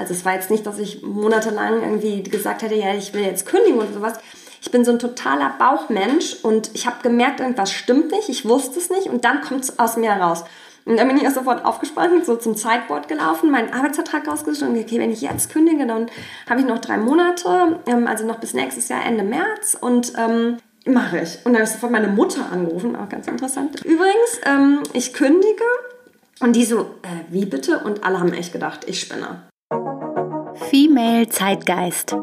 Also es war jetzt nicht, dass ich monatelang irgendwie gesagt hätte, ja, ich will jetzt kündigen oder sowas. Ich bin so ein totaler Bauchmensch und ich habe gemerkt, irgendwas stimmt nicht, ich wusste es nicht und dann kommt es aus mir heraus. Und dann bin ich erst sofort aufgespannt, so zum Sideboard gelaufen, meinen Arbeitsvertrag rausgesucht und okay, wenn ich jetzt kündige, dann habe ich noch drei Monate, ähm, also noch bis nächstes Jahr Ende März und ähm, mache ich. Und dann habe ich sofort meine Mutter angerufen, auch ganz interessant. Übrigens, ähm, ich kündige und die so, äh, wie bitte? Und alle haben echt gedacht, ich spinne. Female Zeitgeist.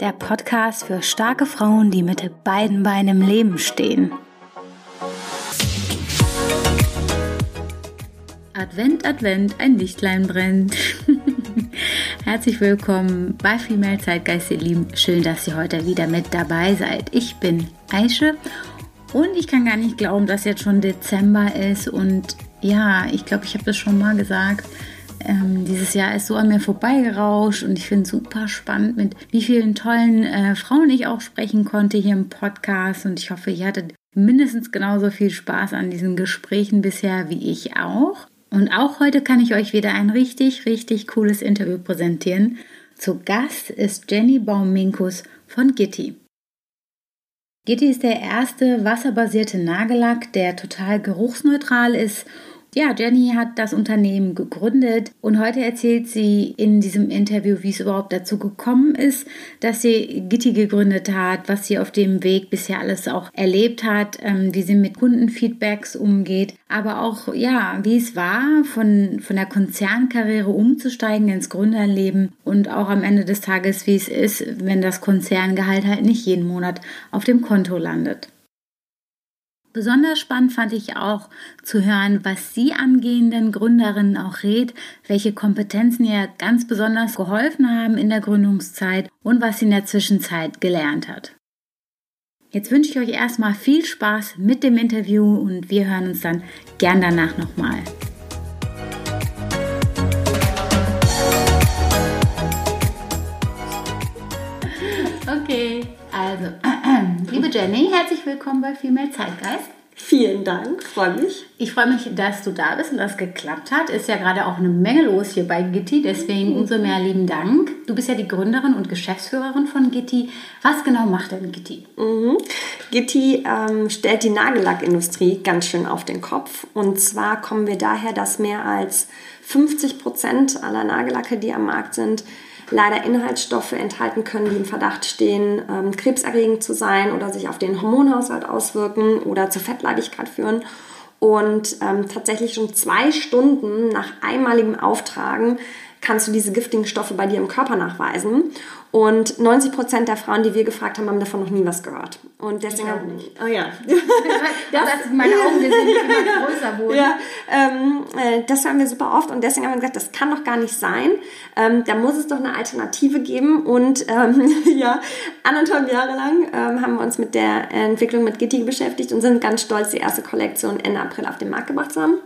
Der Podcast für starke Frauen, die mit beiden Beinen im Leben stehen. Advent, Advent, ein Lichtlein brennt. Herzlich willkommen bei Female Zeitgeist, ihr Lieben. Schön, dass ihr heute wieder mit dabei seid. Ich bin Aische und ich kann gar nicht glauben, dass jetzt schon Dezember ist. Und ja, ich glaube, ich habe das schon mal gesagt. Ähm, dieses Jahr ist so an mir vorbeigerauscht und ich finde es super spannend, mit wie vielen tollen äh, Frauen ich auch sprechen konnte hier im Podcast. Und ich hoffe, ihr hattet mindestens genauso viel Spaß an diesen Gesprächen bisher wie ich auch. Und auch heute kann ich euch wieder ein richtig, richtig cooles Interview präsentieren. Zu Gast ist Jenny Bauminkus von Gitti. Gitti ist der erste wasserbasierte Nagellack, der total geruchsneutral ist ja, Jenny hat das Unternehmen gegründet und heute erzählt sie in diesem Interview, wie es überhaupt dazu gekommen ist, dass sie Gitti gegründet hat, was sie auf dem Weg bisher alles auch erlebt hat, ähm, wie sie mit Kundenfeedbacks umgeht, aber auch, ja, wie es war, von, von der Konzernkarriere umzusteigen ins Gründerleben und auch am Ende des Tages, wie es ist, wenn das Konzerngehalt halt nicht jeden Monat auf dem Konto landet. Besonders spannend fand ich auch zu hören, was Sie angehenden Gründerinnen auch rät, welche Kompetenzen ihr ganz besonders geholfen haben in der Gründungszeit und was sie in der Zwischenzeit gelernt hat. Jetzt wünsche ich euch erstmal viel Spaß mit dem Interview und wir hören uns dann gern danach nochmal. Okay, also Liebe Jenny, herzlich willkommen bei Female Zeitgeist. Vielen Dank, freue mich. Ich freue mich, dass du da bist und das geklappt hat. Ist ja gerade auch eine Menge los hier bei Gitti, deswegen umso mehr lieben Dank. Du bist ja die Gründerin und Geschäftsführerin von Gitti. Was genau macht denn Gitti? Mhm. Gitti ähm, stellt die Nagellackindustrie ganz schön auf den Kopf. Und zwar kommen wir daher, dass mehr als 50 Prozent aller Nagellacke, die am Markt sind, leider Inhaltsstoffe enthalten können, die im Verdacht stehen, ähm, krebserregend zu sein oder sich auf den Hormonhaushalt auswirken oder zur Fettleibigkeit führen. Und ähm, tatsächlich schon zwei Stunden nach einmaligem Auftragen kannst du diese giftigen Stoffe bei dir im Körper nachweisen. Und 90 Prozent der Frauen, die wir gefragt haben, haben davon noch nie was gehört. Und deswegen ich haben, nicht. Oh ja. das, das meine Augen sind immer größer wurden. Ja, ähm, äh, das hören wir super oft und deswegen haben wir gesagt, das kann doch gar nicht sein. Ähm, da muss es doch eine Alternative geben. Und ähm, ja, anderthalb Jahre lang ähm, haben wir uns mit der Entwicklung mit Gitti beschäftigt und sind ganz stolz, die erste Kollektion Ende April auf den Markt gebracht zu haben.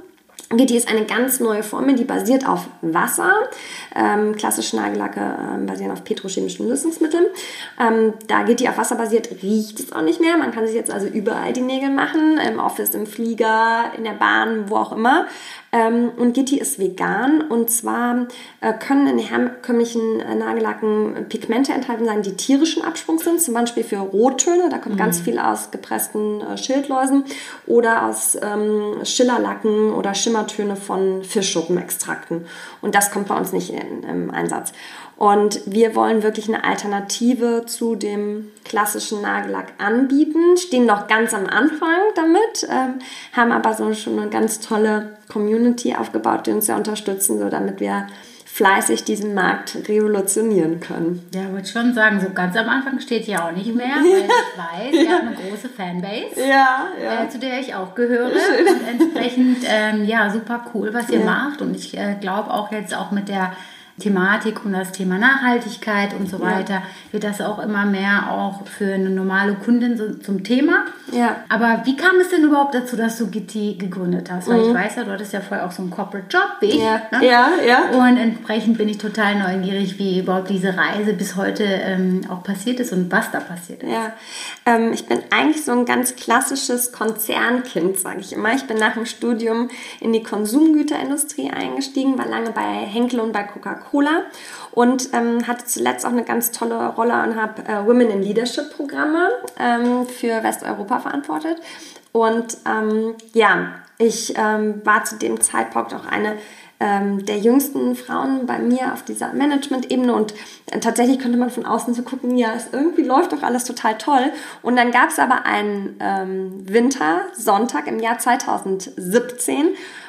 Gitti ist eine ganz neue Formel, die basiert auf Wasser. Ähm, klassische Nagellacke ähm, basieren auf petrochemischen Lösungsmitteln. Ähm, da Gitti auf Wasser basiert, riecht es auch nicht mehr. Man kann sich jetzt also überall die Nägel machen, im Office, im Flieger, in der Bahn, wo auch immer. Ähm, und Gitti ist vegan und zwar äh, können in herkömmlichen äh, Nagellacken Pigmente enthalten sein, die tierischen Absprungs sind, zum Beispiel für Rottöne, da kommt mhm. ganz viel aus gepressten äh, Schildläusen oder aus ähm, Schillerlacken oder Schimmertöne von Fischschuppenextrakten. Und das kommt bei uns nicht in, im Einsatz. Und wir wollen wirklich eine Alternative zu dem klassischen Nagellack anbieten, stehen noch ganz am Anfang damit, ähm, haben aber so schon eine ganz tolle Community aufgebaut, die uns ja unterstützen, so damit wir fleißig diesen Markt revolutionieren können. Ja, würde schon sagen, so ganz am Anfang steht ja auch nicht mehr, weil ich weiß, ihr habt eine große Fanbase, ja, ja. Äh, zu der ich auch gehöre. Schön. Und entsprechend, ähm, ja, super cool, was ihr ja. macht. Und ich äh, glaube auch jetzt auch mit der Thematik um das Thema Nachhaltigkeit und so weiter, ja. wird das auch immer mehr auch für eine normale Kundin so zum Thema. Ja. Aber wie kam es denn überhaupt dazu, dass du Gitti gegründet hast? Weil mhm. ich weiß ja, du hattest ja vorher auch so einen Corporate Job wie ich. Ja. Ne? ja, ja. Und entsprechend bin ich total neugierig, wie überhaupt diese Reise bis heute ähm, auch passiert ist und was da passiert ist. Ja, ähm, ich bin eigentlich so ein ganz klassisches Konzernkind, sage ich immer. Ich bin nach dem Studium in die Konsumgüterindustrie eingestiegen, war lange bei Henkel und bei Coca-Cola Coca-Cola und ähm, hatte zuletzt auch eine ganz tolle Rolle und habe äh, Women in Leadership Programme ähm, für Westeuropa verantwortet. Und ähm, ja, ich ähm, war zu dem Zeitpunkt auch eine ähm, der jüngsten Frauen bei mir auf dieser Management-Ebene und äh, tatsächlich konnte man von außen so gucken, ja, es irgendwie läuft doch alles total toll. Und dann gab es aber einen ähm, Winter-Sonntag im Jahr 2017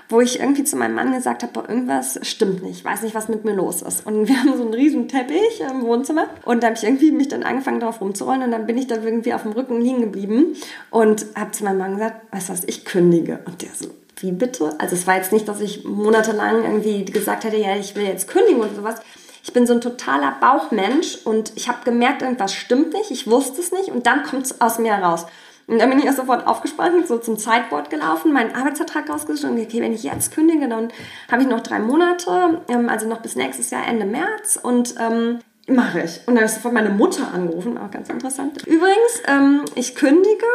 wo ich irgendwie zu meinem Mann gesagt habe, irgendwas stimmt nicht, ich weiß nicht, was mit mir los ist. Und wir haben so einen riesen Teppich im Wohnzimmer und da habe ich irgendwie mich dann angefangen, darauf rumzurollen und dann bin ich da irgendwie auf dem Rücken liegen geblieben und habe zu meinem Mann gesagt, weißt du was, ich kündige. Und der so, wie bitte? Also es war jetzt nicht, dass ich monatelang irgendwie gesagt hätte, ja, ich will jetzt kündigen oder sowas. Ich bin so ein totaler Bauchmensch und ich habe gemerkt, irgendwas stimmt nicht, ich wusste es nicht und dann kommt es aus mir heraus. Und dann bin ich erst sofort aufgespannt, so zum Sideboard gelaufen, meinen Arbeitsvertrag rausgesucht und okay, wenn ich jetzt kündige, dann habe ich noch drei Monate, ähm, also noch bis nächstes Jahr Ende März und ähm, mache ich. Und dann habe ich sofort meine Mutter angerufen, auch ganz interessant. Übrigens, ähm, ich kündige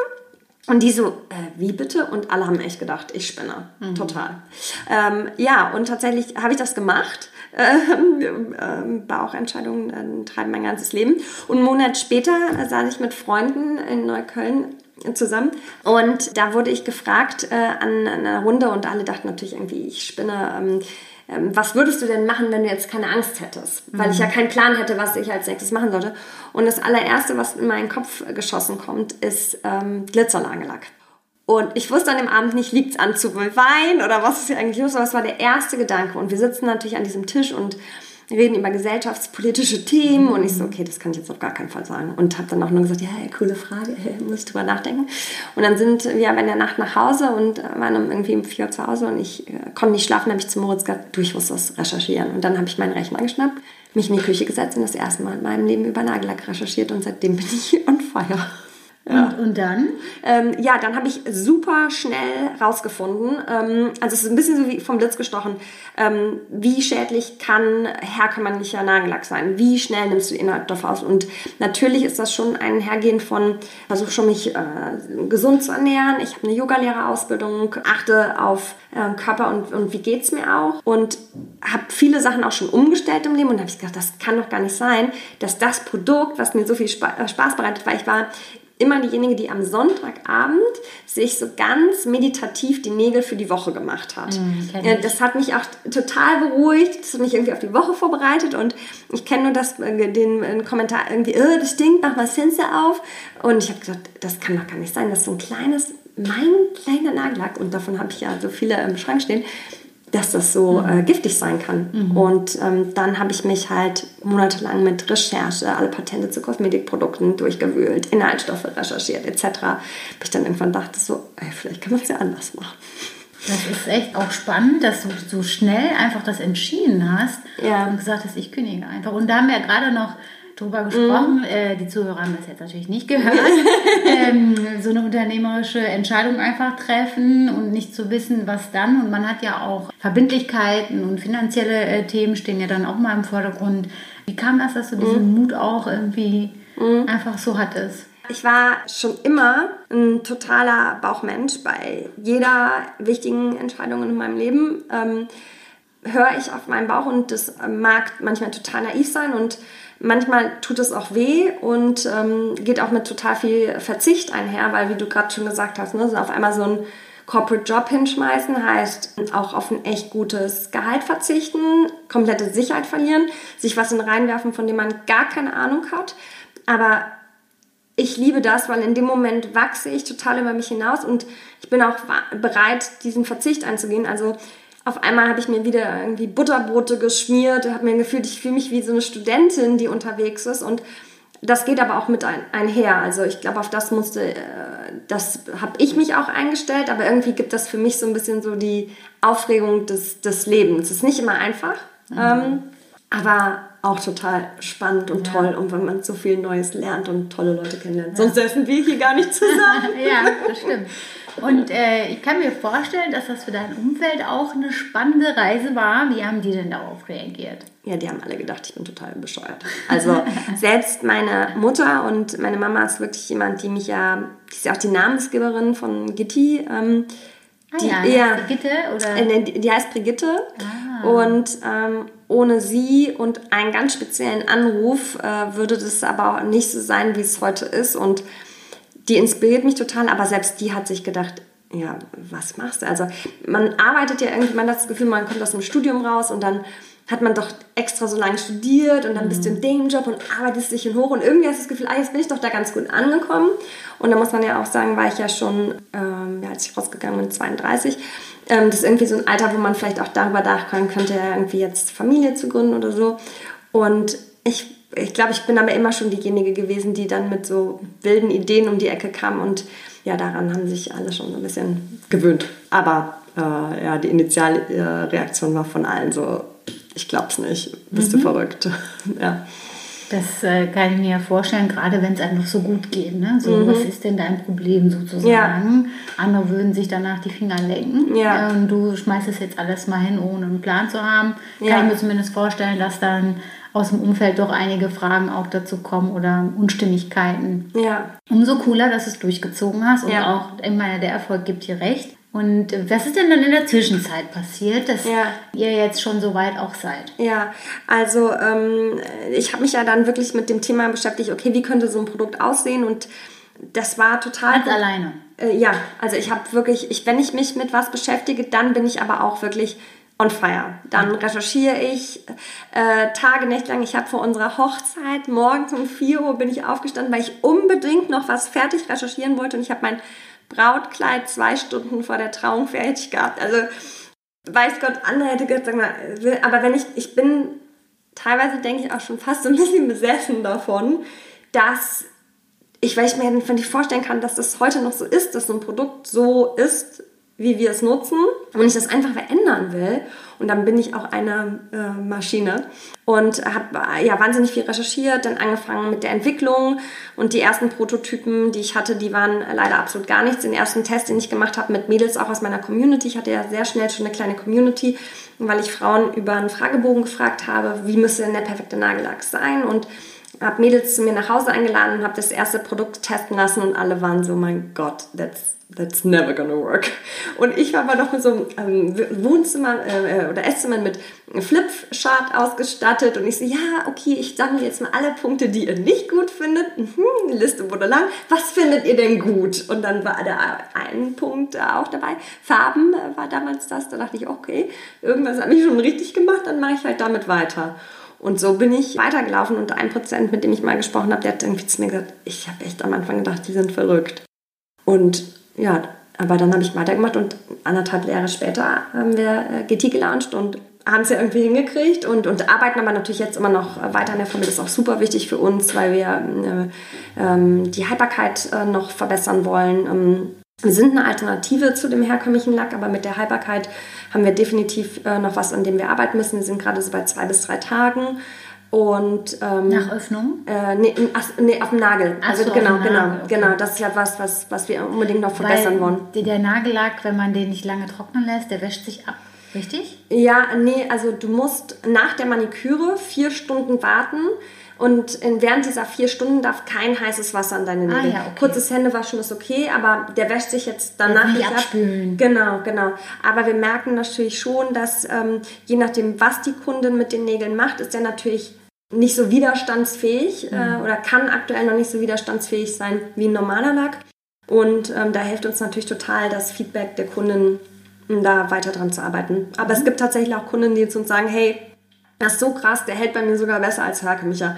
und die so, äh, wie bitte? Und alle haben echt gedacht, ich spinne. Mhm. Total. Ähm, ja, und tatsächlich habe ich das gemacht. Ähm, ähm, Bauchentscheidungen äh, treiben mein ganzes Leben. Und einen Monat später äh, saß ich mit Freunden in Neukölln zusammen. Und da wurde ich gefragt äh, an, an, einer Runde und alle dachten natürlich irgendwie, ich spinne. Ähm, ähm, was würdest du denn machen, wenn du jetzt keine Angst hättest? Weil mhm. ich ja keinen Plan hätte, was ich als nächstes machen sollte. Und das allererste, was in meinen Kopf geschossen kommt, ist ähm, Glitzernagellack. Und ich wusste an dem Abend nicht, liegt es an zu weinen oder was ist hier eigentlich los, aber es war der erste Gedanke. Und wir sitzen natürlich an diesem Tisch und reden über gesellschaftspolitische Themen und ich so, okay, das kann ich jetzt auf gar keinen Fall sagen. Und habe dann auch nur gesagt, ja, hey, coole Frage, hey, muss ich drüber nachdenken. Und dann sind wir in der Nacht nach Hause und waren irgendwie um vier Uhr zu Hause und ich äh, konnte nicht schlafen, habe ich zu Moritz gesagt, du, ich muss das recherchieren. Und dann habe ich meinen Rechner geschnappt, mich in die Küche gesetzt und das erste Mal in meinem Leben über Nagellack recherchiert und seitdem bin ich on fire. Ja. Und, und, dann? Ähm, ja, dann habe ich super schnell rausgefunden, ähm, also es ist ein bisschen so wie vom Blitz gestochen, ähm, wie schädlich kann herkömmlicher Nagellack sein? Wie schnell nimmst du Inhaltsstoffe aus? Und natürlich ist das schon ein Hergehen von, versuche schon mich äh, gesund zu ernähren, ich habe eine Yogalehrerausbildung, achte auf äh, Körper und, und wie es mir auch und habe viele Sachen auch schon umgestellt im Leben und habe ich gedacht, das kann doch gar nicht sein, dass das Produkt, was mir so viel äh, Spaß bereitet, weil ich war immer diejenige, die am Sonntagabend sich so ganz meditativ die Nägel für die Woche gemacht hat. Mm, das hat mich auch total beruhigt, das hat mich irgendwie auf die Woche vorbereitet und ich kenne nur das, äh, den, den Kommentar irgendwie, oh, das stinkt, mach mal Sense auf. Und ich habe gesagt, das kann doch gar nicht sein, das ist so ein kleines, mein kleiner Nagellack und davon habe ich ja so viele im Schrank stehen dass das so äh, giftig sein kann. Mhm. Und ähm, dann habe ich mich halt monatelang mit Recherche, alle Patente zu Kosmetikprodukten durchgewühlt, Inhaltsstoffe recherchiert etc. Bis ich dann irgendwann dachte so, ey, vielleicht kann man es ja anders machen. Das ist echt auch spannend, dass du so schnell einfach das entschieden hast ja. und gesagt hast, ich kündige einfach. Und da haben wir ja gerade noch drüber gesprochen. Mm. Äh, die Zuhörer haben das jetzt natürlich nicht gehört. unternehmerische Entscheidung einfach treffen und nicht zu wissen, was dann. Und man hat ja auch Verbindlichkeiten und finanzielle äh, Themen stehen ja dann auch mal im Vordergrund. Wie kam das, dass du mm. diesen Mut auch irgendwie mm. einfach so hattest? Ich war schon immer ein totaler Bauchmensch bei jeder wichtigen Entscheidung in meinem Leben. Ähm, höre ich auf meinen Bauch und das mag manchmal total naiv sein und Manchmal tut es auch weh und ähm, geht auch mit total viel Verzicht einher, weil wie du gerade schon gesagt hast, ne, auf einmal so ein Corporate Job hinschmeißen heißt auch auf ein echt gutes Gehalt verzichten, komplette Sicherheit verlieren, sich was in reinwerfen, von dem man gar keine Ahnung hat. Aber ich liebe das, weil in dem Moment wachse ich total über mich hinaus und ich bin auch bereit, diesen Verzicht einzugehen. Also auf einmal habe ich mir wieder irgendwie Butterbrote geschmiert, habe mir gefühlt, ich fühle mich wie so eine Studentin, die unterwegs ist und das geht aber auch mit ein, einher. Also ich glaube, auf das musste, äh, das habe ich mich auch eingestellt, aber irgendwie gibt das für mich so ein bisschen so die Aufregung des, des Lebens. Es ist nicht immer einfach, mhm. ähm, aber auch total spannend und ja. toll und wenn man so viel Neues lernt und tolle Leute kennenlernt. Ja. Sonst essen wir hier gar nicht zusammen. ja, das stimmt. Und äh, ich kann mir vorstellen, dass das für dein Umfeld auch eine spannende Reise war. Wie haben die denn darauf reagiert? Ja, die haben alle gedacht, ich bin total bescheuert. Also selbst meine Mutter und meine Mama ist wirklich jemand, die mich ja, die ist ja auch die Namensgeberin von Gitti. Ähm, ah, die, ja, ja, Brigitte oder? Äh, die, die heißt Brigitte. Ah. Und ähm, ohne sie und einen ganz speziellen Anruf äh, würde das aber auch nicht so sein, wie es heute ist. Und die inspiriert mich total, aber selbst die hat sich gedacht, ja, was machst du? Also man arbeitet ja irgendwie, man hat das Gefühl, man kommt aus dem Studium raus und dann hat man doch extra so lange studiert und dann bist du in dem Job und arbeitest dich hin hoch und irgendwie hast du das Gefühl, ah, jetzt bin ich doch da ganz gut angekommen. Und da muss man ja auch sagen, war ich ja schon, ähm, ja, als ich rausgegangen bin, 32. Ähm, das ist irgendwie so ein Alter, wo man vielleicht auch darüber nachdenken könnte, ja, irgendwie jetzt Familie zu gründen oder so. Und ich, ich glaube, ich bin aber immer schon diejenige gewesen, die dann mit so wilden Ideen um die Ecke kam und ja, daran haben sich alle schon so ein bisschen gewöhnt. Aber äh, ja, die Initialreaktion war von allen so, ich glaub's nicht, bist mhm. du verrückt. ja. Das äh, kann ich mir ja vorstellen, gerade wenn es einem noch so gut geht. Ne? So, mhm. was ist denn dein Problem sozusagen? Ja. Andere würden sich danach die Finger lecken. Ja. Äh, und du schmeißt es jetzt alles mal hin, ohne einen Plan zu haben. Ja. Kann ich mir zumindest vorstellen, dass dann aus dem Umfeld doch einige Fragen auch dazu kommen oder Unstimmigkeiten. Ja. Umso cooler, dass du es durchgezogen hast und ja. auch, ich meine, der Erfolg gibt dir recht. Und was ist denn dann in der Zwischenzeit passiert, dass ja. ihr jetzt schon so weit auch seid? Ja, also ähm, ich habe mich ja dann wirklich mit dem Thema beschäftigt, okay, wie könnte so ein Produkt aussehen und das war total... Ganz alleine? Äh, ja, also ich habe wirklich, ich, wenn ich mich mit was beschäftige, dann bin ich aber auch wirklich on fire. Dann recherchiere ich äh, Tage, Nächte lang. Ich habe vor unserer Hochzeit morgens um 4 Uhr bin ich aufgestanden, weil ich unbedingt noch was fertig recherchieren wollte und ich habe mein Brautkleid zwei Stunden vor der Trauung fertig gehabt. Also weiß Gott, andere hätte gesagt, sag mal, aber wenn ich, ich bin teilweise denke ich auch schon fast so ein bisschen besessen davon, dass ich, weil ich mir nicht vorstellen kann, dass das heute noch so ist, dass so ein Produkt so ist, wie wir es nutzen. Und ich das einfach verändern will. Und dann bin ich auch eine äh, Maschine. Und habe äh, ja wahnsinnig viel recherchiert, dann angefangen mit der Entwicklung. Und die ersten Prototypen, die ich hatte, die waren leider absolut gar nichts. Den ersten Test, den ich gemacht habe mit Mädels auch aus meiner Community, ich hatte ja sehr schnell schon eine kleine Community, weil ich Frauen über einen Fragebogen gefragt habe, wie müsste denn der perfekte Nagellack sein? Und habe Mädels zu mir nach Hause eingeladen und habe das erste Produkt testen lassen und alle waren so, mein Gott, that's that's never gonna work. Und ich war aber noch mit so einem ähm, Wohnzimmer äh, oder Esszimmer mit Flipchart ausgestattet und ich so, ja, okay, ich sammle jetzt mal alle Punkte, die ihr nicht gut findet. Mhm, die Liste wurde lang. Was findet ihr denn gut? Und dann war da ein Punkt auch dabei. Farben äh, war damals das. Da dachte ich, okay, irgendwas habe ich schon richtig gemacht, dann mache ich halt damit weiter. Und so bin ich weitergelaufen und ein Prozent, mit dem ich mal gesprochen habe, der hat irgendwie zu mir gesagt, ich habe echt am Anfang gedacht, die sind verrückt. Und ja, aber dann habe ich weitergemacht und anderthalb Jahre später haben wir äh, GT gelauncht und haben es ja irgendwie hingekriegt und, und arbeiten aber natürlich jetzt immer noch weiter an der Formel. Das ist auch super wichtig für uns, weil wir äh, ähm, die Haltbarkeit äh, noch verbessern wollen. Ähm, wir sind eine Alternative zu dem herkömmlichen Lack, aber mit der Haltbarkeit haben wir definitiv äh, noch was, an dem wir arbeiten müssen. Wir sind gerade so bei zwei bis drei Tagen. Und, ähm, Nach Öffnung? Äh, nee, ach, nee, auf dem Nagel. Ach also so, genau, genau, okay. genau. Das ist ja was, was, was wir unbedingt noch verbessern Weil wollen. Der Nagellack, wenn man den nicht lange trocknen lässt, der wäscht sich ab. Richtig? Ja, nee, also du musst nach der Maniküre vier Stunden warten und während dieser vier Stunden darf kein heißes Wasser an deine Nägel. Ah, ja, okay. Kurzes Händewaschen ist okay, aber der wäscht sich jetzt danach nicht abspülen. ab. Genau, genau. Aber wir merken natürlich schon, dass ähm, je nachdem, was die Kundin mit den Nägeln macht, ist der natürlich nicht so widerstandsfähig äh, mhm. äh, oder kann aktuell noch nicht so widerstandsfähig sein wie ein normaler Lack. Und ähm, da hilft uns natürlich total das Feedback der Kunden, um da weiter dran zu arbeiten. Aber mhm. es gibt tatsächlich auch Kunden, die zu uns sagen, hey, das ist so krass, der hält bei mir sogar besser als herkömmlicher.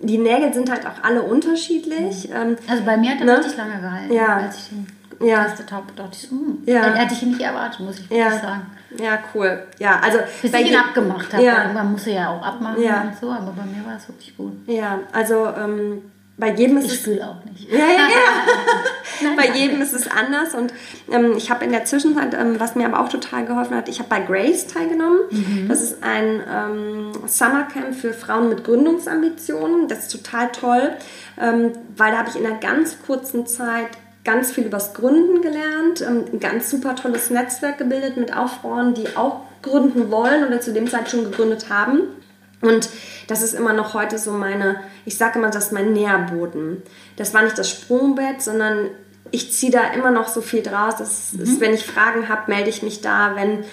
Die Nägel sind halt auch alle unterschiedlich. Mhm. Ähm, also bei mir hat er ne? richtig lange gehalten, ja. als ich den ja. getestet habe. dachte ich so, hm, ja. hätte ich nicht erwartet, muss ich ja. sagen. Ja, cool. Ja, also bis ich ihn abgemacht habe. Ja. Man muss ja auch abmachen ja. und so, aber bei mir war es wirklich gut. Ja, also ähm, bei jedem ist ich es. Ich spüle auch nicht. Ja, ja, ja. bei jedem ist es anders und ähm, ich habe in der Zwischenzeit, ähm, was mir aber auch total geholfen hat, ich habe bei Grace teilgenommen. Mhm. Das ist ein ähm, Summercamp für Frauen mit Gründungsambitionen. Das ist total toll, ähm, weil da habe ich in einer ganz kurzen Zeit ganz viel übers Gründen gelernt, ähm, ein ganz super tolles Netzwerk gebildet mit auch Frauen, die auch gründen wollen oder zu dem Zeit schon gegründet haben. Und das ist immer noch heute so meine, ich sage immer, das ist mein Nährboden. Das war nicht das Sprungbett, sondern ich ziehe da immer noch so viel draus. Das mhm. ist, wenn ich Fragen habe, melde ich mich da. Wenn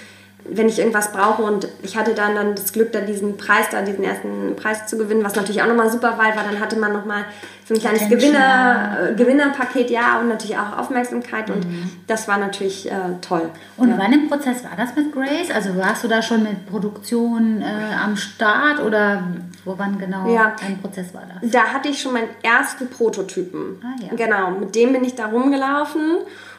wenn ich irgendwas brauche und ich hatte dann, dann das Glück, da diesen Preis, da diesen ersten Preis zu gewinnen, was natürlich auch nochmal super war, weil dann hatte man nochmal so ein kleines Gewinner, äh, Gewinnerpaket, ja, und natürlich auch Aufmerksamkeit und mhm. das war natürlich äh, toll. Und ja. wann im Prozess war das mit Grace? Also warst du da schon mit Produktion äh, am Start oder wo wann genau ja. dein Prozess war das? Da hatte ich schon meinen ersten Prototypen. Ah, ja. Genau, mit dem bin ich da rumgelaufen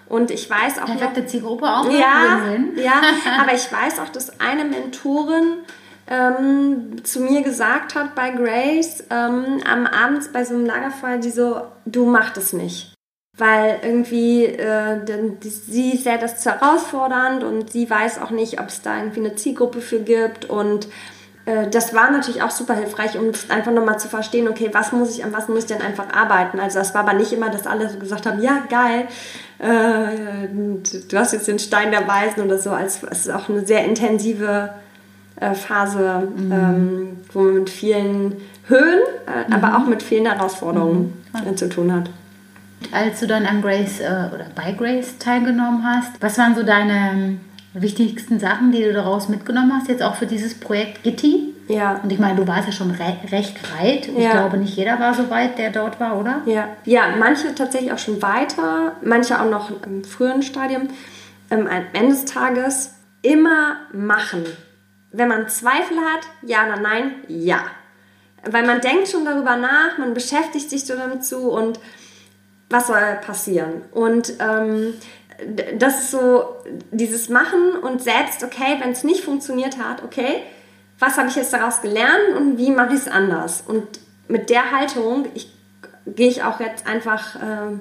und ich weiß auch Perfekte noch, Zielgruppe auch. Ja, ja, aber ich weiß auch, dass eine Mentorin ähm, zu mir gesagt hat bei Grace ähm, am Abend bei so einem Lagerfeuer, die so, du mach das nicht. Weil irgendwie, äh, sie sähe das zu herausfordernd und sie weiß auch nicht, ob es da irgendwie eine Zielgruppe für gibt und äh, das war natürlich auch super hilfreich, um einfach nochmal zu verstehen, okay, was muss ich, an was muss ich denn einfach arbeiten. Also das war aber nicht immer, dass alle so gesagt haben, ja, geil, äh, du hast jetzt den Stein der Weisen oder so. Also es ist auch eine sehr intensive äh, Phase, mhm. ähm, wo man mit vielen Höhen, äh, mhm. aber auch mit vielen Herausforderungen mhm. zu tun hat. Als du dann an Grace oder bei Grace teilgenommen hast, was waren so deine wichtigsten Sachen, die du daraus mitgenommen hast, jetzt auch für dieses Projekt Gitti? Ja. Und ich meine, du warst ja schon re recht weit. Ich ja. glaube, nicht jeder war so weit, der dort war, oder? Ja. Ja, manche tatsächlich auch schon weiter, manche auch noch im frühen Stadium. Ähm, am Ende des Tages immer machen. Wenn man Zweifel hat, ja oder nein, ja. Weil man denkt schon darüber nach, man beschäftigt sich so damit zu und was soll passieren? Und ähm, das ist so dieses Machen und selbst, okay, wenn es nicht funktioniert hat, okay, was habe ich jetzt daraus gelernt und wie mache ich es anders? Und mit der Haltung ich, gehe ich auch jetzt einfach, äh, mhm.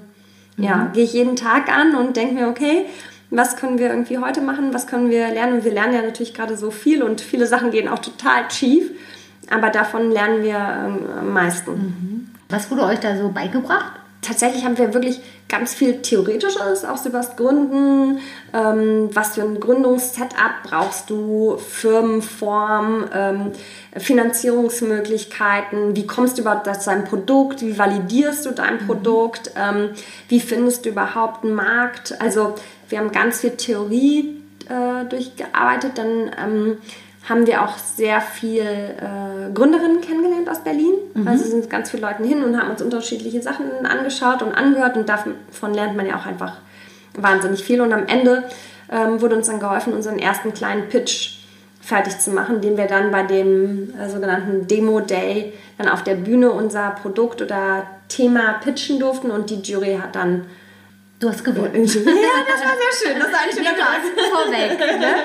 ja, gehe ich jeden Tag an und denke mir, okay, was können wir irgendwie heute machen, was können wir lernen? Und wir lernen ja natürlich gerade so viel und viele Sachen gehen auch total schief, aber davon lernen wir äh, am meisten. Mhm. Was wurde euch da so beigebracht? tatsächlich haben wir wirklich ganz viel Theoretisches, auch so was Gründen, ähm, was für ein Gründungssetup brauchst du, Firmenform, ähm, Finanzierungsmöglichkeiten, wie kommst du überhaupt zu deinem Produkt, wie validierst du dein mhm. Produkt, ähm, wie findest du überhaupt einen Markt. Also wir haben ganz viel Theorie äh, durchgearbeitet, dann ähm, haben wir auch sehr viel äh, Gründerinnen kennengelernt aus Berlin. Mhm. Also sind ganz viele Leute hin und haben uns unterschiedliche Sachen angeschaut und angehört und davon lernt man ja auch einfach wahnsinnig viel. Und am Ende ähm, wurde uns dann geholfen, unseren ersten kleinen Pitch fertig zu machen, den wir dann bei dem äh, sogenannten Demo Day dann auf der Bühne unser Produkt oder Thema pitchen durften und die Jury hat dann Du hast gewonnen. Ja, das war sehr schön. Das war ein schöner Tag. Vorweg. Ne?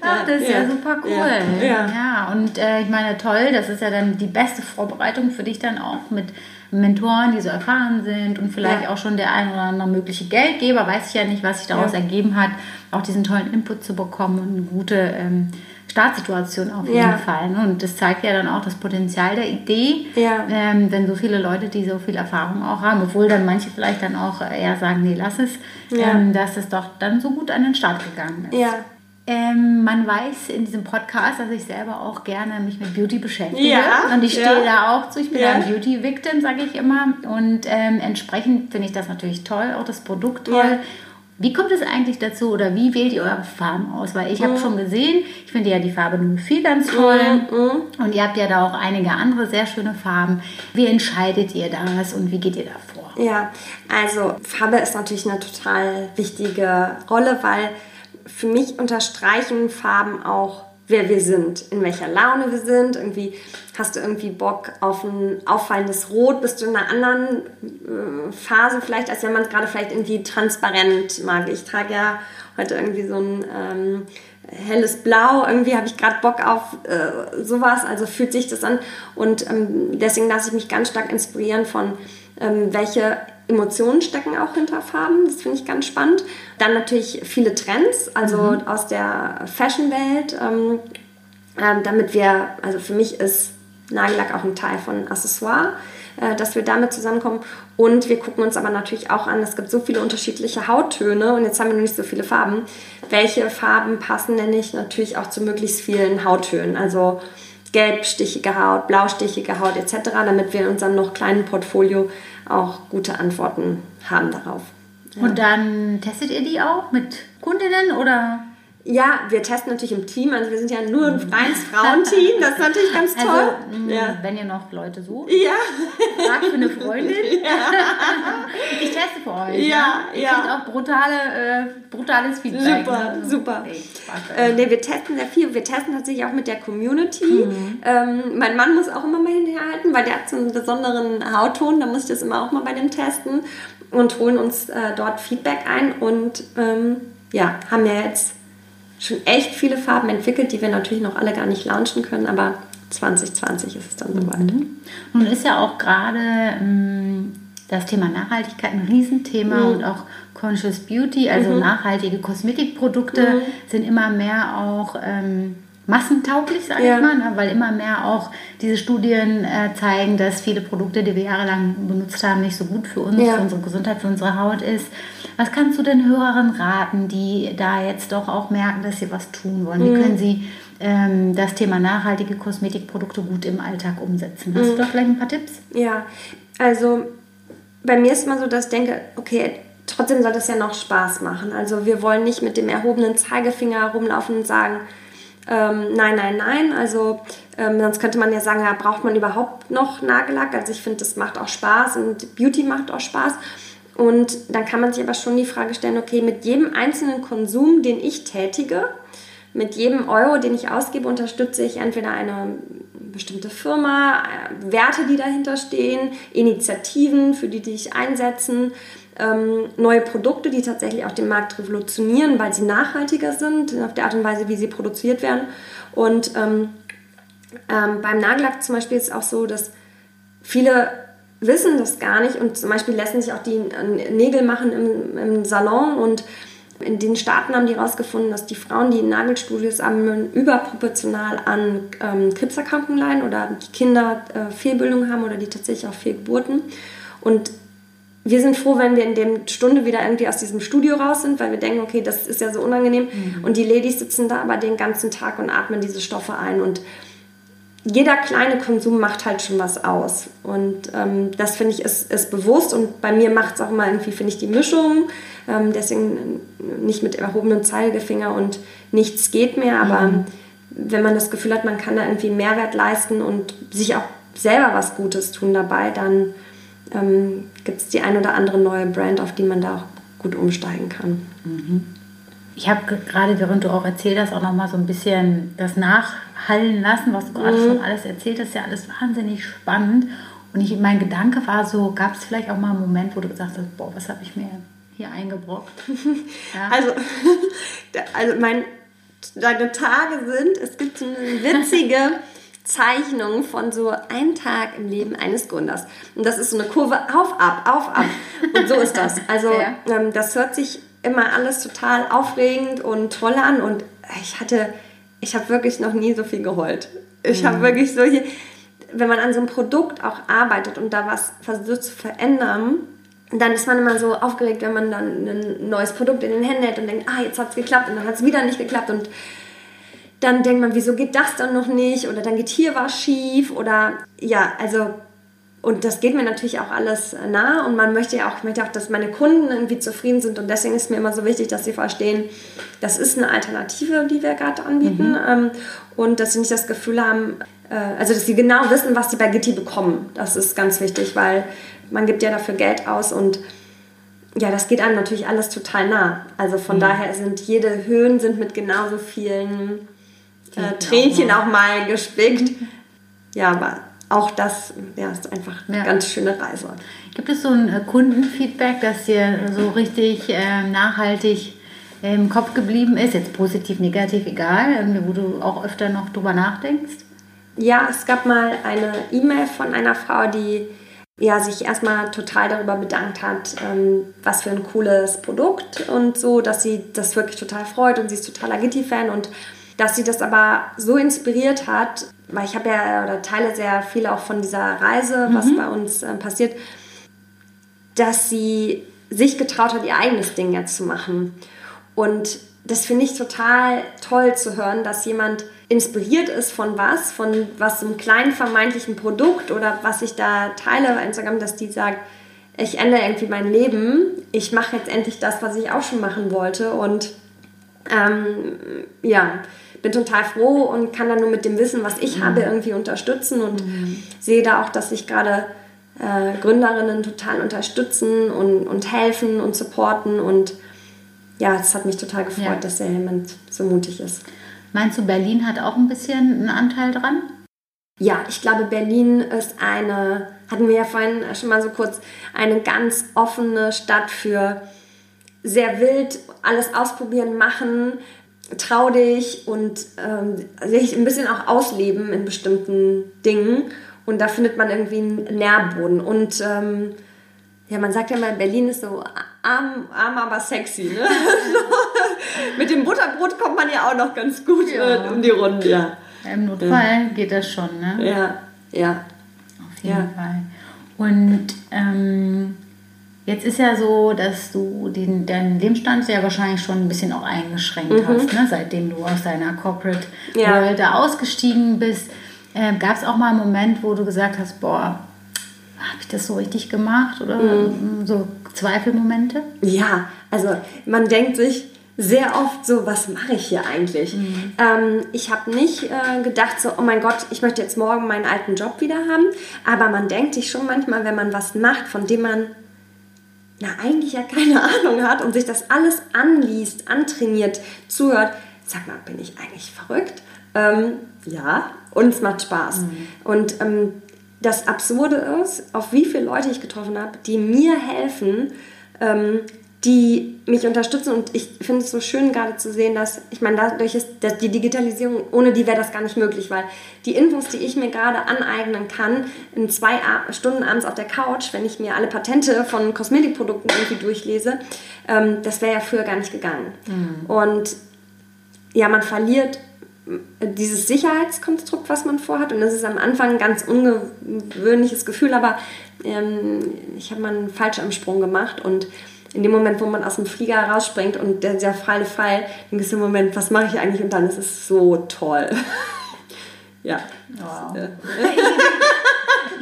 Ach, das ist ja, ja super cool. Ja, ja. ja und äh, ich meine, toll, das ist ja dann die beste Vorbereitung für dich dann auch mit Mentoren, die so erfahren sind und vielleicht ja. auch schon der ein oder andere mögliche Geldgeber, weiß ich ja nicht, was sich daraus ergeben hat, auch diesen tollen Input zu bekommen und eine gute ähm, Startsituation auf jeden ja. Fall. Ne? Und das zeigt ja dann auch das Potenzial der Idee, ja. ähm, wenn so viele Leute, die so viel Erfahrung auch haben, obwohl dann manche vielleicht dann auch eher sagen, nee, lass es, ja. ähm, dass es doch dann so gut an den Start gegangen ist. Ja. Ähm, man weiß in diesem Podcast, dass ich selber auch gerne mich mit Beauty beschäftige. Ja, und ich stehe da auch zu. Ich bin ja. ein Beauty-Victim, sage ich immer. Und ähm, entsprechend finde ich das natürlich toll, auch das Produkt toll. Wie kommt es eigentlich dazu oder wie wählt ihr eure Farben aus? Weil ich habe mhm. schon gesehen, ich finde ja die Farbe 04 ganz toll mhm. und ihr habt ja da auch einige andere sehr schöne Farben. Wie entscheidet ihr das und wie geht ihr da vor? Ja, also Farbe ist natürlich eine total wichtige Rolle, weil für mich unterstreichen Farben auch wer wir sind, in welcher Laune wir sind. Irgendwie hast du irgendwie Bock auf ein auffallendes Rot, bist du in einer anderen äh, Phase vielleicht, als wenn man es gerade vielleicht irgendwie transparent mag. Ich trage ja heute irgendwie so ein ähm, helles Blau, irgendwie habe ich gerade Bock auf äh, sowas, also fühlt sich das an und ähm, deswegen lasse ich mich ganz stark inspirieren von ähm, welche Emotionen stecken auch hinter Farben, das finde ich ganz spannend. Dann natürlich viele Trends, also mhm. aus der Fashion-Welt, ähm, äh, damit wir, also für mich ist Nagellack auch ein Teil von Accessoire, äh, dass wir damit zusammenkommen. Und wir gucken uns aber natürlich auch an, es gibt so viele unterschiedliche Hauttöne und jetzt haben wir noch nicht so viele Farben. Welche Farben passen nenne ich natürlich auch zu möglichst vielen Hauttönen. Also gelbstichige Haut, blaustichige Haut etc., damit wir in unserem noch kleinen Portfolio auch gute Antworten haben darauf. Und dann testet ihr die auch mit Kundinnen oder? Ja, wir testen natürlich im Team. Also wir sind ja nur ein reines Frauenteam. Das ist natürlich ganz Also, toll. mh, ja. wenn ihr noch Leute sucht, Ja, fragt für eine Freundin. Ich teste für euch. Ja, ne? Ihr ja. kriegt auch brutale, äh, brutales Feedback. Super, ne? super. Spaß, Äh, nee, wir testen sehr viel. Wir testen tatsächlich auch mit der Community. Ähm, mein Mann muss auch immer mal hinterhalten, weil der hat so einen besonderen Hautton. Da muss ich das immer auch mal bei dem testen und holen uns äh, dort Feedback ein. Und ähm, ja, haben ja jetzt schon echt viele Farben entwickelt, die wir natürlich noch alle gar nicht launchen können. Aber 2020 ist es dann soweit. Nun ist ja auch gerade ähm, das Thema Nachhaltigkeit ein Riesenthema Mhm. und auch Conscious Beauty, also nachhaltige Kosmetikprodukte, sind immer mehr auch ähm, massentauglich, sage Ja. ich mal, ne? weil immer mehr auch diese Studien äh, zeigen, dass viele Produkte, die wir jahrelang benutzt haben, nicht so gut für uns, Ja. für unsere Gesundheit, für unsere Haut ist. Was kannst du den Hörern raten, die da jetzt doch auch merken, dass sie was tun wollen? Wie können sie ähm, das Thema nachhaltige Kosmetikprodukte gut im Alltag umsetzen? Hast du da vielleicht ein paar Tipps? Ja, also bei mir ist immer so, dass ich denke, okay, trotzdem soll das ja noch Spaß machen. Also wir wollen nicht mit dem erhobenen Zeigefinger rumlaufen und sagen, ähm, nein, nein, nein. Also ähm, sonst könnte man ja sagen, ja, braucht man überhaupt noch Nagellack? Also ich finde, das macht auch Spaß und Beauty macht auch Spaß. Und dann kann man sich aber schon die Frage stellen, okay, mit jedem einzelnen Konsum, den ich tätige, mit jedem Euro, den ich ausgebe, unterstütze ich entweder eine bestimmte Firma, äh, Werte, die dahinter stehen, Initiativen, für die die sich einsetzen, ähm, neue Produkte, die tatsächlich auch den Markt revolutionieren, weil sie nachhaltiger sind, auf der Art und Weise, wie sie produziert werden. Und ähm, ähm, beim Nagellack zum Beispiel ist es auch so, dass viele wissen das gar nicht und zum Beispiel lassen sich auch die Nägel machen im, im Salon und in den Staaten haben die herausgefunden, dass die Frauen, die in Nagelstudios haben, überproportional an ähm, Krebserkrankungen leiden oder die Kinder äh, Fehlbildung haben oder die tatsächlich auch Fehlgeburten. Und wir sind froh, wenn wir in der Stunde wieder irgendwie aus diesem Studio raus sind, weil wir denken, okay, das ist ja so unangenehm. Und die Ladies sitzen da aber den ganzen Tag und atmen diese Stoffe ein. Und jeder kleine Konsum macht halt schon was aus. Und ähm, das finde ich ist, ist bewusst. Und bei mir macht es auch immer irgendwie, finde ich, die Mischung. Ähm, deswegen nicht mit erhobenem Zeigefinger und nichts geht mehr. Aber wenn man das Gefühl hat, man kann da irgendwie Mehrwert leisten und sich auch selber was Gutes tun dabei, dann ähm, gibt es die ein oder andere neue Brand, auf die man da auch gut umsteigen kann. Ich habe ge- gerade, während du auch erzählt hast, auch noch mal so ein bisschen das nachhallen lassen, was du gerade Mhm. schon alles erzählt hast. Ja, alles wahnsinnig spannend. Und ich, mein Gedanke war so, gab es vielleicht auch mal einen Moment, wo du gesagt hast, boah, was habe ich mir hier eingebrockt? Ja. Also, also mein, deine Tage sind, es gibt so eine witzige Zeichnung von so ein Tag im Leben eines Gründers. Und das ist so eine Kurve auf, ab, auf, ab. Und so ist das. Also ähm, das hört sich immer alles total aufregend und toll an. Und ich hatte, ich habe wirklich noch nie so viel geheult. Ich habe wirklich solche, wenn man an so einem Produkt auch arbeitet und da was versucht zu verändern, dann ist man immer so aufgeregt, wenn man dann ein neues Produkt in den Händen hält und denkt, ah, jetzt hat es geklappt und dann hat es wieder nicht geklappt und dann denkt man, wieso geht das dann noch nicht? Oder dann geht hier was schief? Oder ja, also und das geht mir natürlich auch alles nah und man möchte ja auch, ich möchte auch, dass meine Kunden irgendwie zufrieden sind. Und deswegen ist mir immer so wichtig, dass sie verstehen, das ist eine Alternative, die wir gerade anbieten. Ähm, und dass sie nicht das Gefühl haben, äh, also dass sie genau wissen, was sie bei Gitti bekommen. Das ist ganz wichtig, weil man gibt ja dafür Geld aus. Und ja, das geht einem natürlich alles total nah. Also von daher sind jede Höhen sind mit genauso vielen äh, Tränchen auch mal gespickt. Ja, aber auch das ja, ist einfach eine Ja. ganz schöne Reise. Gibt es so ein äh, Kundenfeedback, das dir so richtig äh, nachhaltig im Kopf geblieben ist? Jetzt positiv, negativ, egal, wo du auch öfter noch drüber nachdenkst? Ja, es gab mal eine E-Mail von einer Frau, die ja, sich erstmal total darüber bedankt hat, ähm, was für ein cooles Produkt und so, dass sie das wirklich total freut und sie ist totaler Gitti-Fan und dass sie das aber so inspiriert hat, weil ich habe ja oder teile sehr viel auch von dieser Reise, was bei uns äh, passiert, dass sie sich getraut hat, ihr eigenes Ding jetzt zu machen. Und das finde ich total toll zu hören, dass jemand inspiriert ist von was, von was einem kleinen vermeintlichen Produkt oder was ich da teile bei Instagram, dass die sagt, ich ändere irgendwie mein Leben, ich mache jetzt endlich das, was ich auch schon machen wollte und Ähm, ja, bin total froh und kann dann nur mit dem Wissen, was ich mhm. habe, irgendwie unterstützen und mhm. sehe da auch, dass sich gerade äh, Gründerinnen total unterstützen und, und helfen und supporten und ja, es hat mich total gefreut, ja. dass der jemand so mutig ist. Meinst du, Berlin hat auch ein bisschen einen Anteil dran? Ja, ich glaube, Berlin ist eine, hatten wir ja vorhin schon mal so kurz, eine ganz offene Stadt für sehr wild, alles ausprobieren, machen, trau dich und ähm, sich ein bisschen auch ausleben in bestimmten Dingen. Und da findet man irgendwie einen Nährboden. Und ähm, ja, man sagt ja mal, Berlin ist so arm, arm aber sexy. Ne? Mit dem Butterbrot kommt man ja auch noch ganz gut ja. äh, um die Runde. Ja. Im Notfall ja. geht das schon, ne? Ja, ja. Auf jeden ja. Fall. Und ähm, jetzt ist ja so, dass du den, deinen Lebensstand ja wahrscheinlich schon ein bisschen auch eingeschränkt mhm. hast, ne? seitdem du aus deiner Corporate ja. World da ausgestiegen bist. Äh, Gab es auch mal einen Moment, wo du gesagt hast, boah, habe ich das so richtig gemacht? Oder mhm. so Zweifelmomente? Ja, also man denkt sich, sehr oft so, was mache ich hier eigentlich? Mhm. Ähm, ich habe nicht äh, gedacht so, oh mein Gott, ich möchte jetzt morgen meinen alten Job wieder haben. Aber man denkt sich schon manchmal, wenn man was macht, von dem man na, eigentlich ja keine Ahnung hat und sich das alles anliest, antrainiert, zuhört, sag mal, bin ich eigentlich verrückt? Ähm, ja, und es macht Spaß. Mhm. Und ähm, das Absurde ist, auf wie viele Leute ich getroffen habe, die mir helfen, ähm, die mich unterstützen und ich finde es so schön gerade zu sehen, dass, ich meine, dadurch ist dass die Digitalisierung, ohne die wäre das gar nicht möglich, weil die Infos, die ich mir gerade aneignen kann, in zwei Stunden abends auf der Couch, wenn ich mir alle Patente von Kosmetikprodukten irgendwie durchlese, ähm, das wäre ja früher gar nicht gegangen. Mhm. Und ja, man verliert dieses Sicherheitskonstrukt, was man vorhat. Und das ist am Anfang ein ganz ungewöhnliches Gefühl, aber ähm, ich habe mal einen Fallschirmsprung gemacht und in dem Moment, wo man aus dem Flieger rausspringt und der, der freie Fall, denkst du im Moment, was mache ich eigentlich? Und dann ist es so toll. ja. Wow.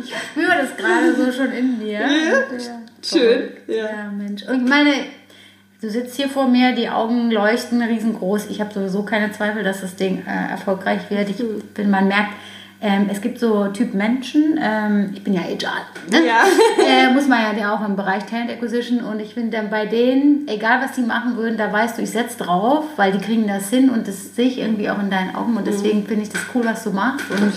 ich spüre das gerade so schon in mir. Ja, ja. Schön. Ja. ja, Mensch. Und ich meine, du sitzt hier vor mir, die Augen leuchten riesengroß. Ich habe sowieso keine Zweifel, dass das Ding äh, erfolgreich wird. Ich hm. bin, man merkt, ähm, es gibt so Typ Menschen, ähm, ich bin ja HR, ne? ja. äh, muss man ja auch im Bereich Talent Acquisition und ich finde dann bei denen, egal was sie machen würden, da weißt du, ich setze drauf, weil die kriegen das hin und das sehe ich irgendwie auch in deinen Augen und deswegen mhm. finde ich das cool, was du machst und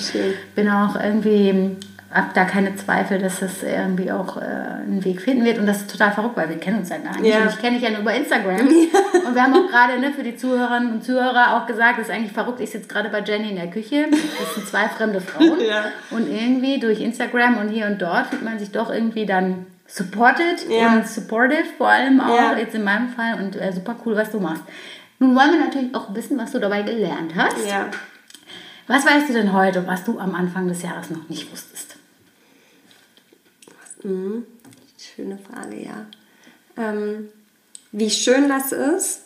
bin auch irgendwie habe da keine Zweifel, dass das irgendwie auch äh, einen Weg finden wird. Und das ist total verrückt, weil wir kennen uns ja gar nicht. Ja. Und ich kenne dich ja nur über Instagram. Ja. Und wir haben auch gerade ne, für die Zuhörerinnen und Zuhörer auch gesagt, das ist eigentlich verrückt. Ich sitze gerade bei Jenny in der Küche. Das sind zwei fremde Frauen. Ja. Und irgendwie durch Instagram und hier und dort fühlt man sich doch irgendwie dann supported und supportive vor allem auch, jetzt in meinem Fall. Und äh, super cool, was du machst. Nun wollen wir natürlich auch wissen, was du dabei gelernt hast. Ja. Was weißt du denn heute, was du am Anfang des Jahres noch nicht wusstest? Mhm. Schöne Frage, ja. Ähm, wie schön das ist,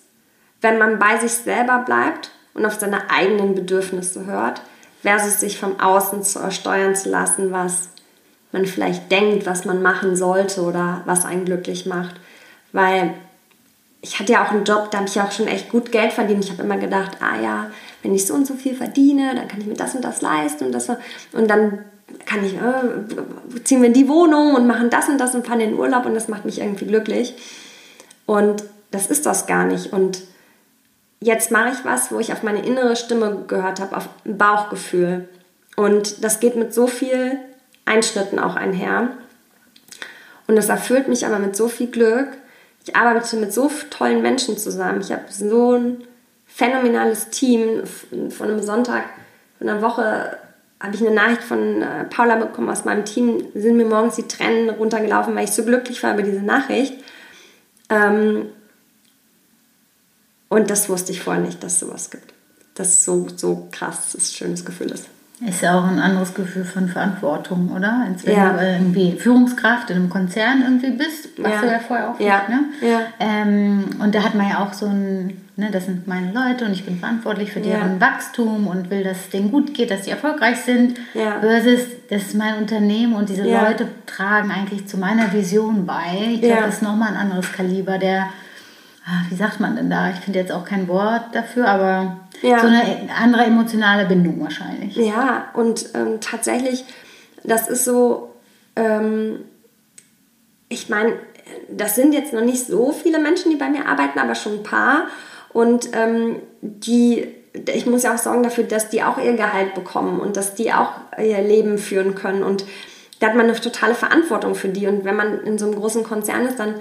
wenn man bei sich selber bleibt und auf seine eigenen Bedürfnisse hört, versus sich vom Außen zu steuern zu lassen, was man vielleicht denkt, was man machen sollte oder was einen glücklich macht. Weil ich hatte ja auch einen Job, da habe ich ja auch schon echt gut Geld verdient. Ich habe immer gedacht, ah ja, wenn ich so und so viel verdiene, dann kann ich mir das und das leisten und das und dann kann ich, äh, ziehen wir in die Wohnung und machen das und das und fahren in den Urlaub und das macht mich irgendwie glücklich. Und das ist das gar nicht. Und jetzt mache ich was, wo ich auf meine innere Stimme gehört habe, auf ein Bauchgefühl. Und das geht mit so viel Einschnitten auch einher. Und das erfüllt mich aber mit so viel Glück. Ich arbeite mit so tollen Menschen zusammen. Ich habe so ein phänomenales Team. Von einem Sonntag, von einer Woche habe ich eine Nachricht von äh, Paula bekommen aus meinem Team, sind mir morgens die Tränen runtergelaufen, weil ich so glücklich war über diese Nachricht. Ähm, und das wusste ich vorher nicht, dass es sowas gibt. Das ist so, so krass, das ist ein schönes Gefühl ist. Ist ja auch ein anderes Gefühl von Verantwortung, oder? Als wenn ja. du irgendwie Führungskraft in einem Konzern irgendwie bist, was ja. du ja vorher auch ja. nicht, ne? Ja. Ähm, und da hat man ja auch so ein, ne, das sind meine Leute und ich bin verantwortlich für deren Wachstum und will, dass es denen gut geht, dass sie erfolgreich sind. Ja. Versus, das ist mein Unternehmen und diese Leute tragen eigentlich zu meiner Vision bei. Ich glaube, das ist nochmal ein anderes Kaliber der wie sagt man denn da? Ich finde jetzt auch kein Wort dafür, aber ja. so eine andere emotionale Bindung wahrscheinlich. Ja, und ähm, tatsächlich, das ist so, ähm, ich meine, das sind jetzt noch nicht so viele Menschen, die bei mir arbeiten, aber schon ein paar. Und ähm, die, ich muss ja auch sorgen dafür, dass die auch ihr Gehalt bekommen und dass die auch ihr Leben führen können. Und da hat man eine totale Verantwortung für die. Und wenn man in so einem großen Konzern ist, dann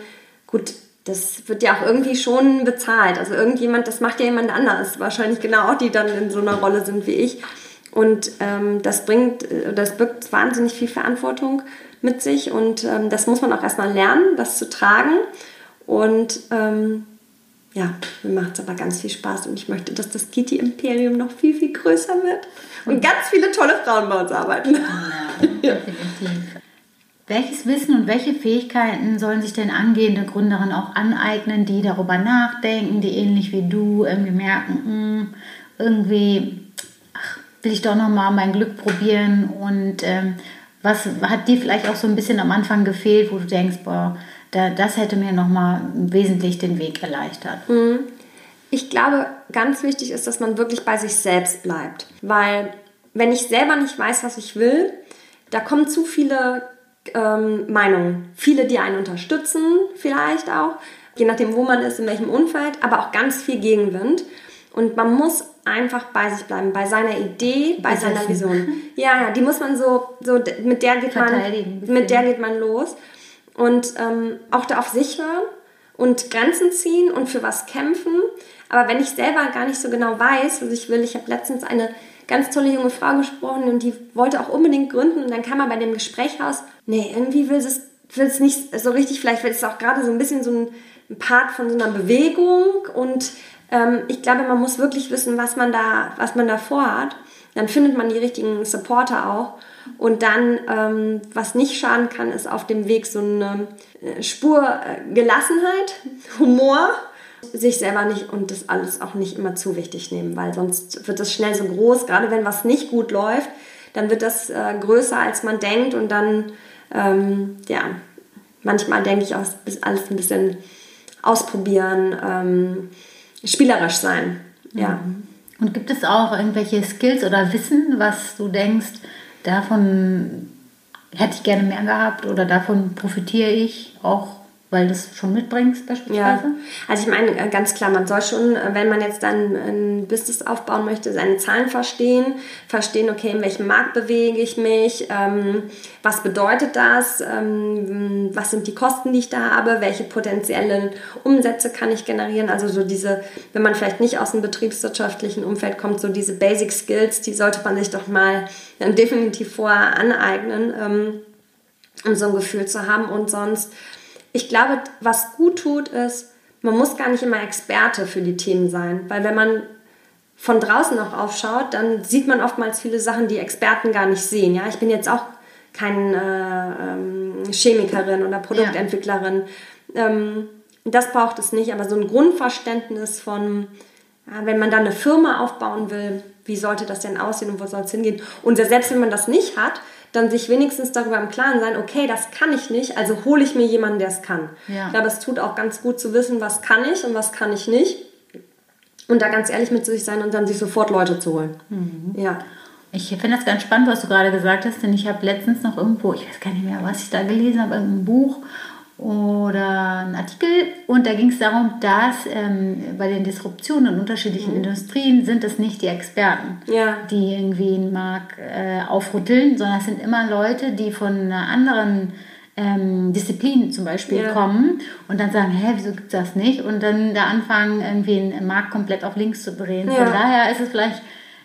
gut, das wird ja auch irgendwie schon bezahlt. Also irgendjemand, das macht ja jemand anderes. Wahrscheinlich genau auch, die dann in so einer Rolle sind wie ich. Und ähm, das bringt, äh, das birgt wahnsinnig viel Verantwortung mit sich und ähm, das muss man auch erstmal lernen, das zu tragen. Und ähm, ja, mir macht es aber ganz viel Spaß und ich möchte, dass das Kitty-Imperium noch viel, viel größer wird und ganz viele tolle Frauen bei uns arbeiten. Ja, definitiv. Welches Wissen und welche Fähigkeiten sollen sich denn angehende Gründerinnen auch aneignen, die darüber nachdenken, die ähnlich wie du irgendwie merken, hm, irgendwie ach, will ich doch noch mal mein Glück probieren und ähm, was hat dir vielleicht auch so ein bisschen am Anfang gefehlt, wo du denkst, boah, da, das hätte mir nochmal wesentlich den Weg erleichtert? Mhm. Ich glaube, ganz wichtig ist, dass man wirklich bei sich selbst bleibt. Weil, wenn ich selber nicht weiß, was ich will, da kommen zu viele ähm, Meinungen. Viele, die einen unterstützen, vielleicht auch, je nachdem, wo man ist, in welchem Umfeld, aber auch ganz viel Gegenwind. Und man muss einfach bei sich bleiben, bei seiner Idee, bei seiner Vision. Ja, ja, die muss man so, so mit der geht man, mit der geht man los und ähm, auch da auf sich hören und Grenzen ziehen und für was kämpfen. Aber wenn ich selber gar nicht so genau weiß, was ich will, ich habe letztens eine ganz tolle junge Frau gesprochen und die wollte auch unbedingt gründen und dann kam man bei dem Gespräch raus, nee, irgendwie will es, will es nicht so richtig, vielleicht will es auch gerade so ein bisschen so ein Part von so einer Bewegung und ähm, ich glaube, man muss wirklich wissen, was man da, was man da vorhat. Dann findet man die richtigen Supporter auch. Und dann, ähm, was nicht schaden kann, ist auf dem Weg so eine äh, Spur äh, Gelassenheit, Humor, sich selber nicht und das alles auch nicht immer zu wichtig nehmen, weil sonst wird das schnell so groß, gerade wenn was nicht gut läuft, dann wird das äh, größer, als man denkt und dann, ähm, ja, manchmal denke ich auch, alles ein bisschen ausprobieren. Ähm, spielerisch sein. Ja. Mhm. Und gibt es auch irgendwelche Skills oder Wissen, was du denkst, davon hätte ich gerne mehr gehabt oder davon profitiere ich auch weil du es schon mitbringst beispielsweise? Ja, also ich meine äh, ganz klar, man soll schon, äh, wenn man jetzt dann ein Business aufbauen möchte, seine Zahlen verstehen, verstehen, okay, in welchem Markt bewege ich mich, ähm, was bedeutet das, ähm, was sind die Kosten, die ich da habe, welche potenziellen Umsätze kann ich generieren, also so diese, wenn man vielleicht nicht aus dem betriebswirtschaftlichen Umfeld kommt, so diese Basic Skills, die sollte man sich doch mal definitiv vorher aneignen, ähm, um so ein Gefühl zu haben. Und sonst ich glaube, was gut tut, ist, man muss gar nicht immer Experte für die Themen sein, weil wenn man von draußen auch aufschaut, dann sieht man oftmals viele Sachen, die Experten gar nicht sehen. Ja, ich bin jetzt auch keine äh, ähm, Chemikerin oder Produktentwicklerin. Ja. Ähm, das braucht es nicht, aber so ein Grundverständnis von, ja, wenn man dann eine Firma aufbauen will, wie sollte das denn aussehen und wo soll es hingehen? Und selbst wenn man das nicht hat, dann sich wenigstens darüber im Klaren sein, okay, das kann ich nicht, also hole ich mir jemanden, der es kann. Ja. Ich glaube, es tut auch ganz gut zu wissen, was kann ich und was kann ich nicht. Und da ganz ehrlich mit sich sein und dann sich sofort Leute zu holen. Mhm. Ja. Ich finde das ganz spannend, was du gerade gesagt hast, denn ich habe letztens noch irgendwo, ich weiß gar nicht mehr, was ich da gelesen habe, ein Buch oder einen Artikel und da ging es darum, dass ähm, bei den Disruptionen in unterschiedlichen mhm. Industrien sind es nicht die Experten, ja. die irgendwie einen Markt äh, aufrütteln, sondern es sind immer Leute, die von einer anderen ähm, Disziplin zum Beispiel ja. kommen und dann sagen, hä, wieso gibt es das nicht? Und dann da anfangen, irgendwie einen Markt komplett auf links zu drehen. Ja. Von daher ist es vielleicht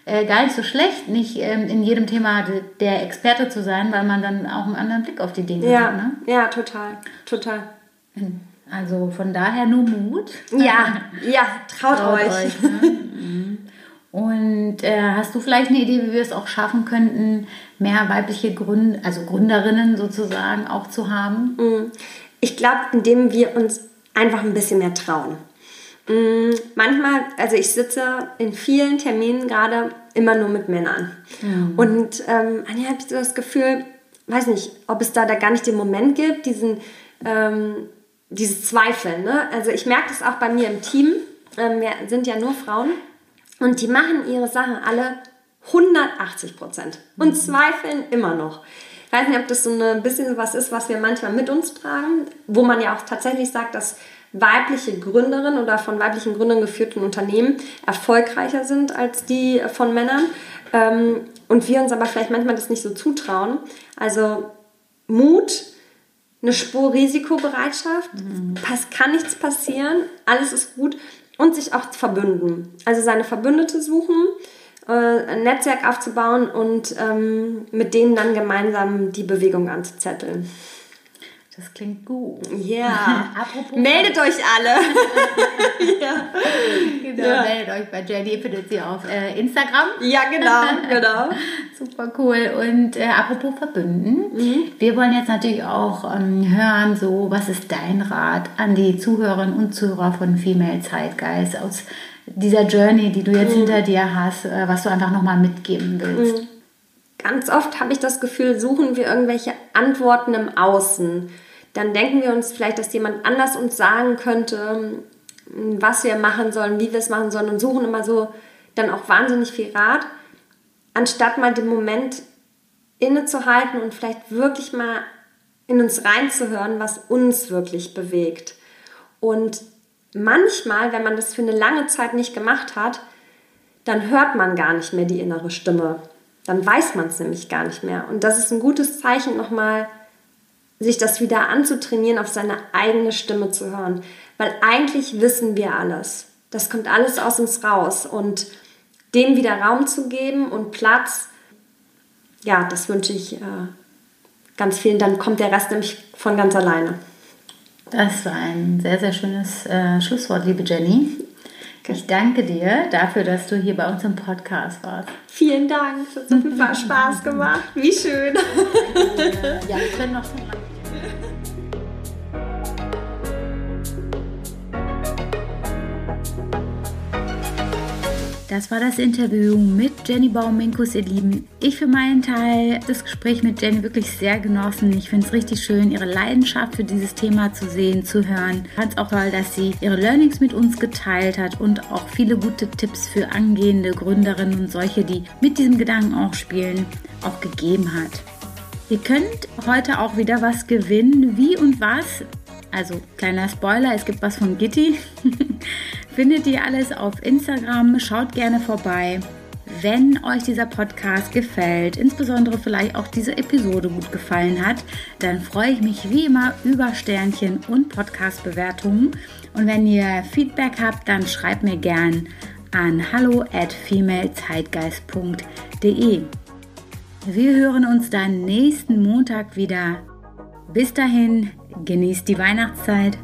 äh, gar nicht so schlecht, nicht ähm, in jedem Thema der Experte zu sein, weil man dann auch einen anderen Blick auf die Dinge ja. hat. Ne? Ja, total, total. Also von daher nur Mut. Ja, ja, traut, traut euch. euch ne? Mhm. Und äh, hast du vielleicht eine Idee, wie wir es auch schaffen könnten, mehr weibliche Gründ also Gründerinnen sozusagen auch zu haben? Mhm. Ich glaube, indem wir uns einfach ein bisschen mehr trauen. Mm, manchmal, also ich sitze in vielen Terminen gerade immer nur mit Männern. Mhm. Und ähm, Anja, habe ich so das Gefühl, weiß nicht, ob es da, da gar nicht den Moment gibt, diesen, ähm, dieses Zweifeln. Ne? Also ich merke das auch bei mir im Team. Ähm, wir sind ja nur Frauen und die machen ihre Sachen alle 180 Prozent und mhm. zweifeln immer noch. Ich weiß nicht, ob das so ein bisschen was ist, was wir manchmal mit uns tragen, wo man ja auch tatsächlich sagt, dass weibliche Gründerinnen oder von weiblichen Gründern geführten Unternehmen erfolgreicher sind als die von Männern. Ähm, und wir uns aber vielleicht manchmal das nicht so zutrauen. Also Mut, eine Spur Risikobereitschaft, mhm. kann nichts passieren, alles ist gut und sich auch verbünden. Also seine Verbündete suchen, äh, ein Netzwerk aufzubauen und ähm, mit denen dann gemeinsam die Bewegung anzuzetteln. Das klingt gut. Ja. Apropos meldet euch alle. ja. Genau, ja. meldet euch bei Jenny, ihr findet sie auf äh, Instagram. Ja, genau, genau. Super cool. Und äh, apropos Verbünden, mhm. wir wollen jetzt natürlich auch ähm, hören, so was ist dein Rat an die Zuhörerinnen und Zuhörer von Female Zeitgeist aus dieser Journey, die du jetzt mhm. hinter dir hast, äh, was du einfach nochmal mitgeben willst. Mhm. Ganz oft habe ich das Gefühl, suchen wir irgendwelche Antworten im Außen dann denken wir uns vielleicht, dass jemand anders uns sagen könnte, was wir machen sollen, wie wir es machen sollen und suchen immer so dann auch wahnsinnig viel Rat, anstatt mal den Moment innezuhalten und vielleicht wirklich mal in uns reinzuhören, was uns wirklich bewegt. Und manchmal, wenn man das für eine lange Zeit nicht gemacht hat, dann hört man gar nicht mehr die innere Stimme. Dann weiß man es nämlich gar nicht mehr. Und das ist ein gutes Zeichen, nochmal sich das wieder anzutrainieren, auf seine eigene Stimme zu hören. Weil eigentlich wissen wir alles. Das kommt alles aus uns raus. Und dem wieder Raum zu geben und Platz, ja, das wünsche ich äh, ganz vielen. Dann kommt der Rest nämlich von ganz alleine. Das war ein sehr, sehr schönes äh, Schlusswort, liebe Jenny. Ich danke dir dafür, dass du hier bei uns im Podcast warst. Vielen Dank. Es hat so viel Spaß gemacht. Wie schön. Ja, wir können noch Das war das Interview mit Jenny Bauminkus, ihr Lieben. Ich für meinen Teil das Gespräch mit Jenny wirklich sehr genossen. Ich finde es richtig schön, ihre Leidenschaft für dieses Thema zu sehen, zu hören. Ich fand es auch toll, dass sie ihre Learnings mit uns geteilt hat und auch viele gute Tipps für angehende Gründerinnen und solche, die mit diesem Gedanken auch spielen, auch gegeben hat. Ihr könnt heute auch wieder was gewinnen. Wie und was? Also kleiner Spoiler, es gibt was von Gitti. findet ihr alles auf Instagram. Schaut gerne vorbei. Wenn euch dieser Podcast gefällt, insbesondere vielleicht auch diese Episode gut gefallen hat, dann freue ich mich wie immer über Sternchen und Podcast-Bewertungen. Und wenn ihr Feedback habt, dann schreibt mir gern an hallo at femalezeitgeist.de. Wir hören uns dann nächsten Montag wieder. Bis dahin, genießt die Weihnachtszeit.